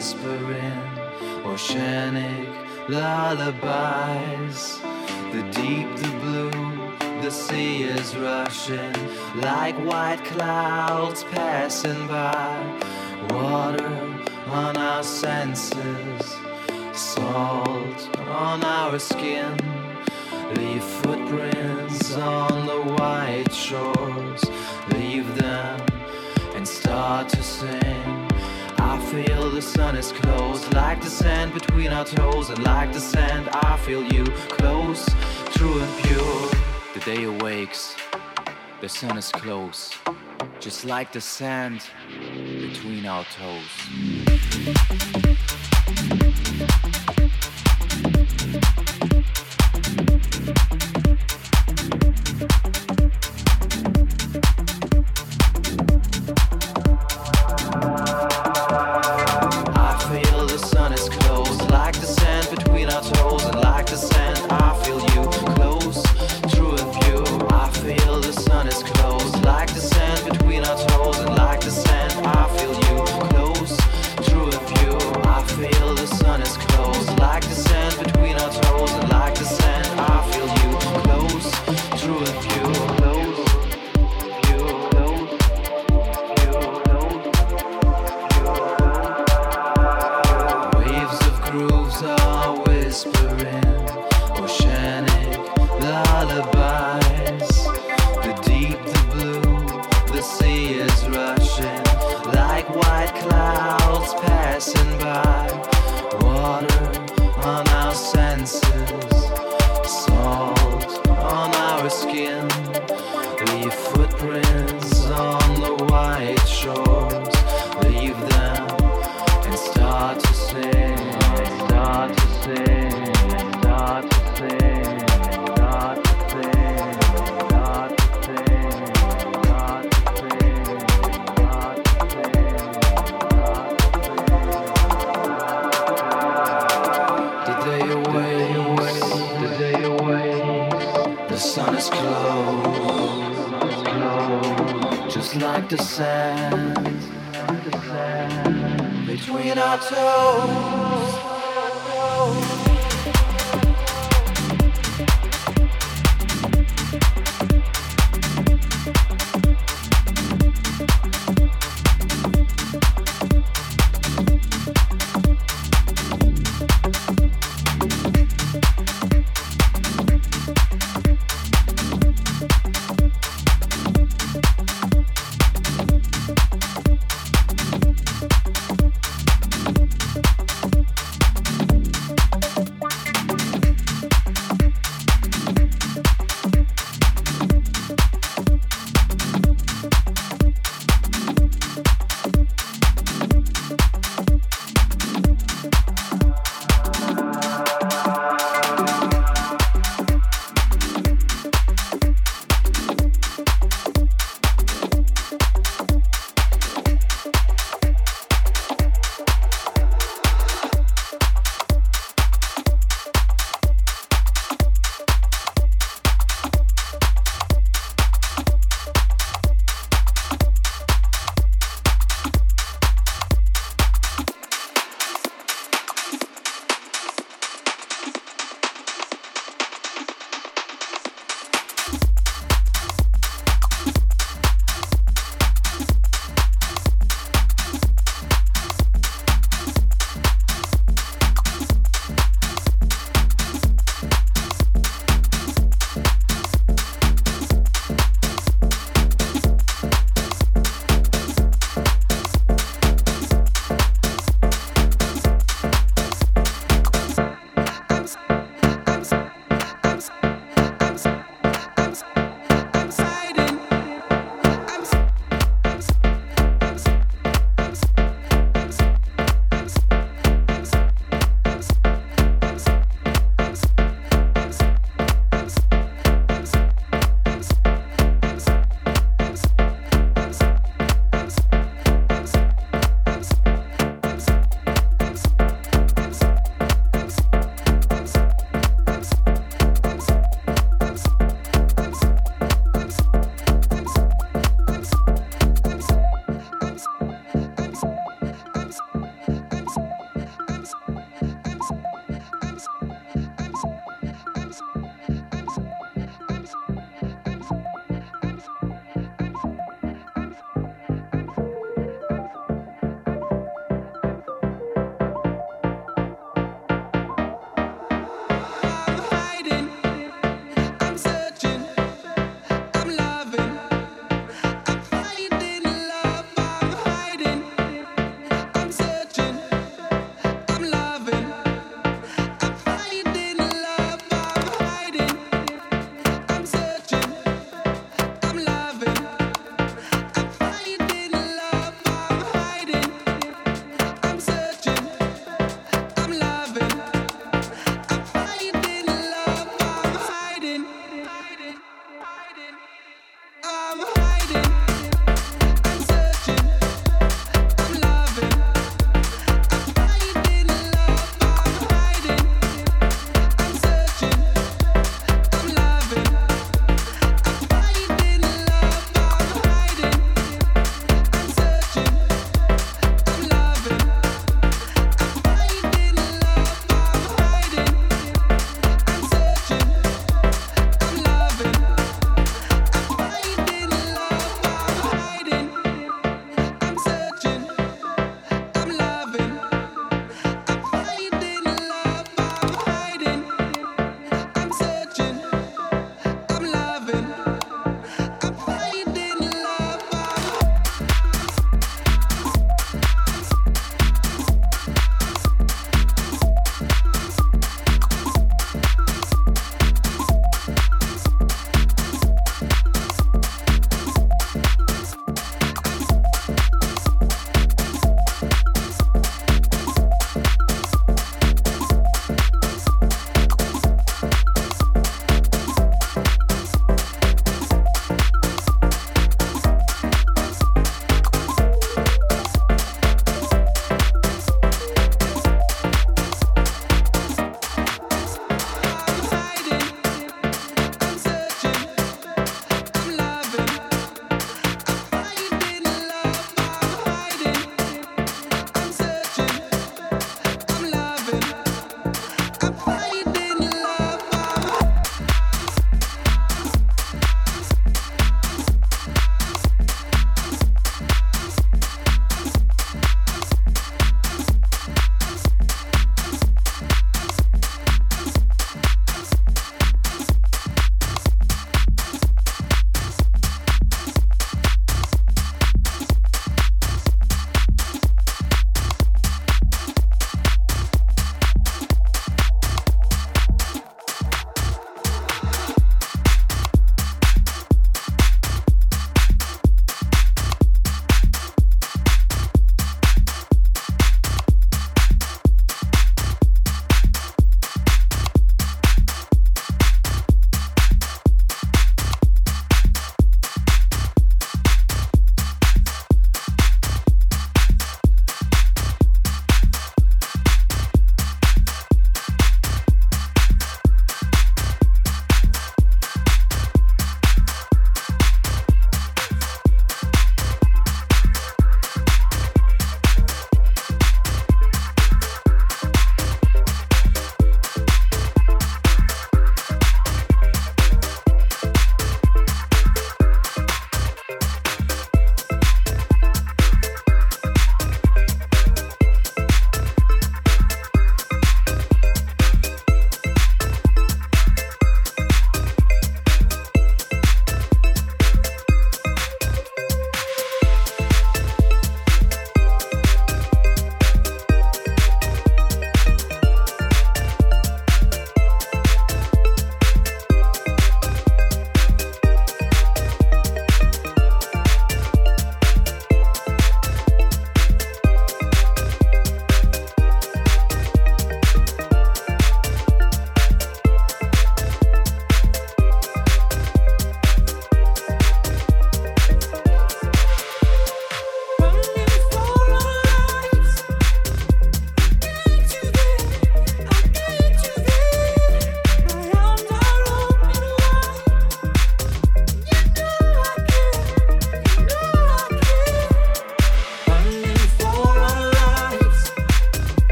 whispering oceanic lullabies. The deep, the blue, the sea is rushing like white clouds passing by. Water on our senses, salt on our skin. Leave footprints on the white shores, leave them and start to sing feel the sun is close Like the sand between our toes And like the sand I feel you Close, true and pure. The day awakes The sun is close Just like the sand Between our toes.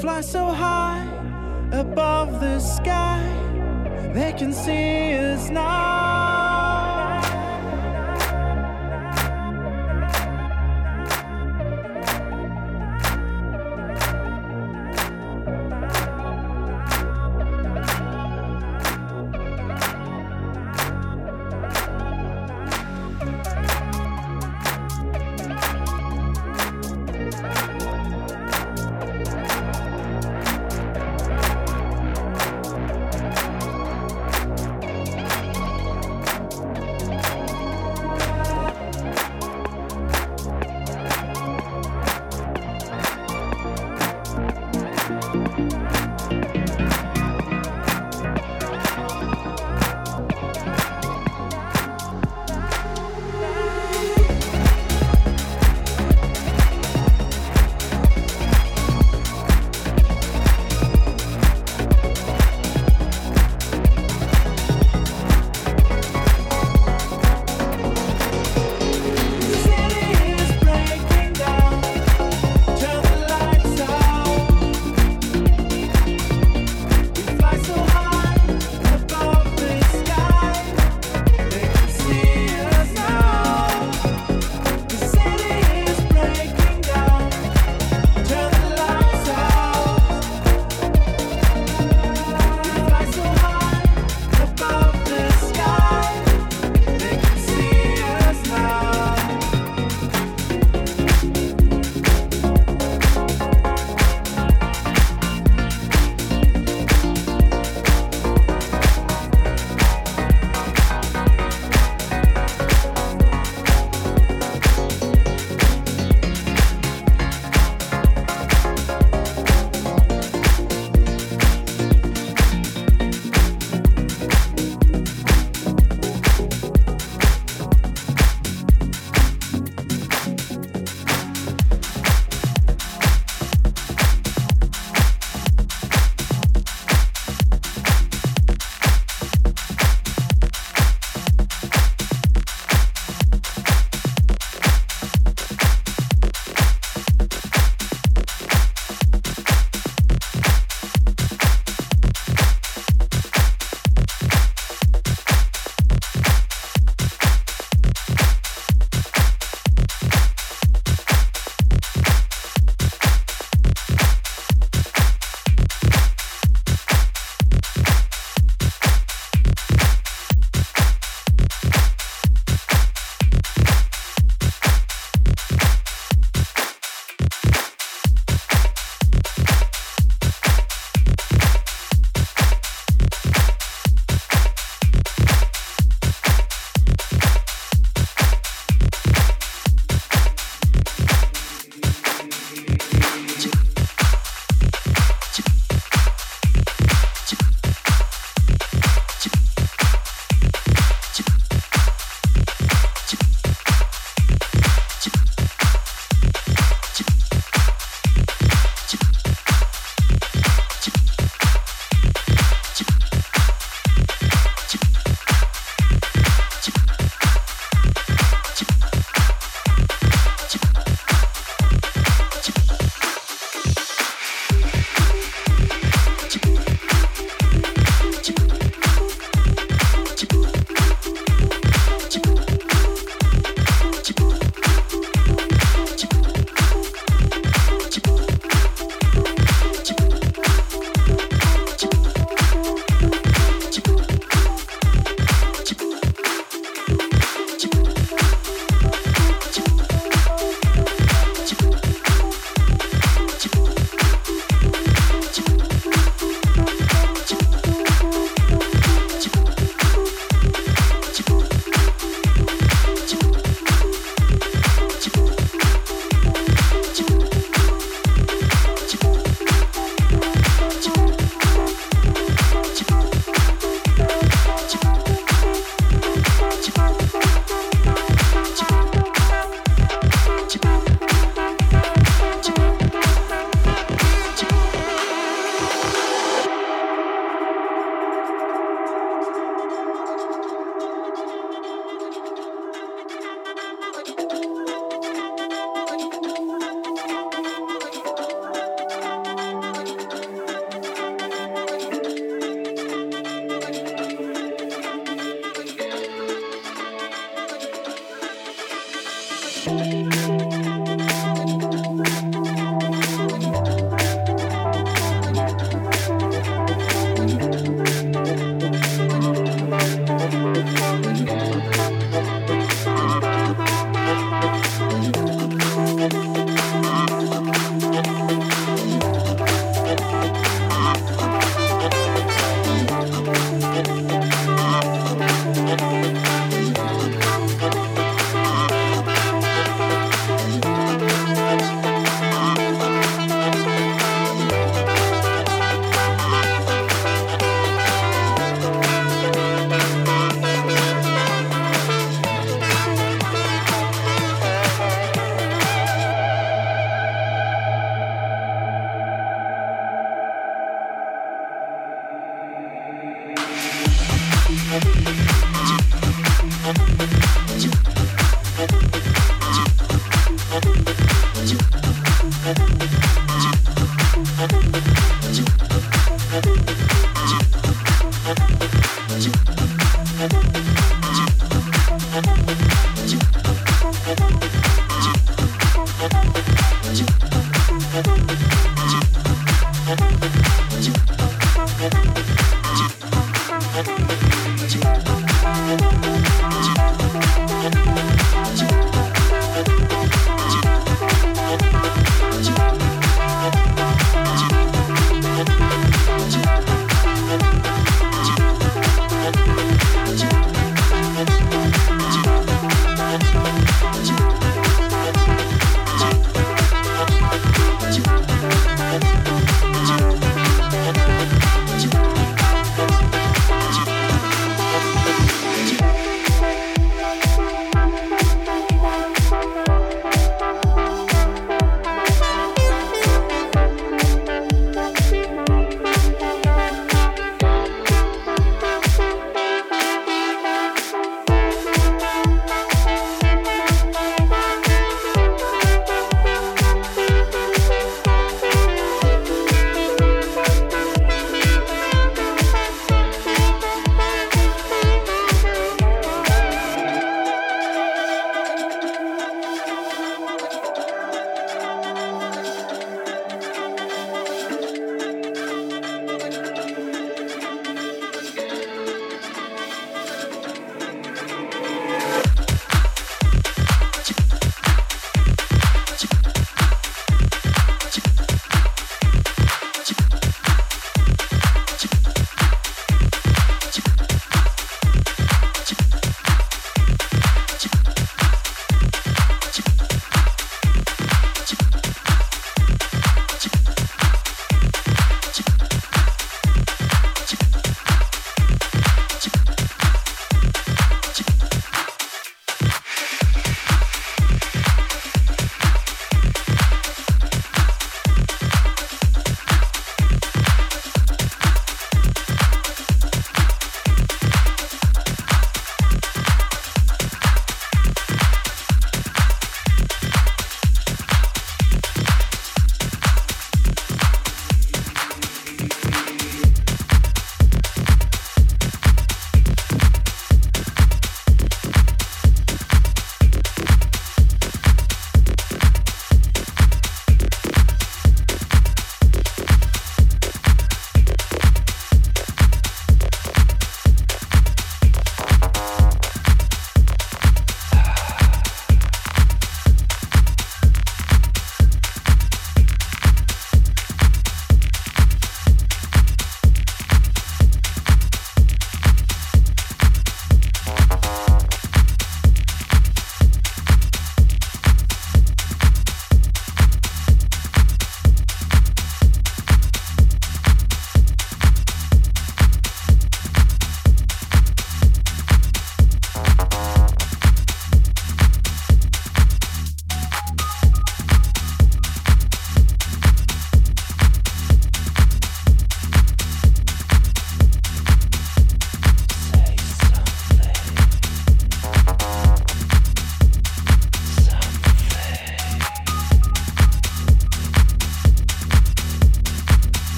Fly so high above the sky. They can see us now.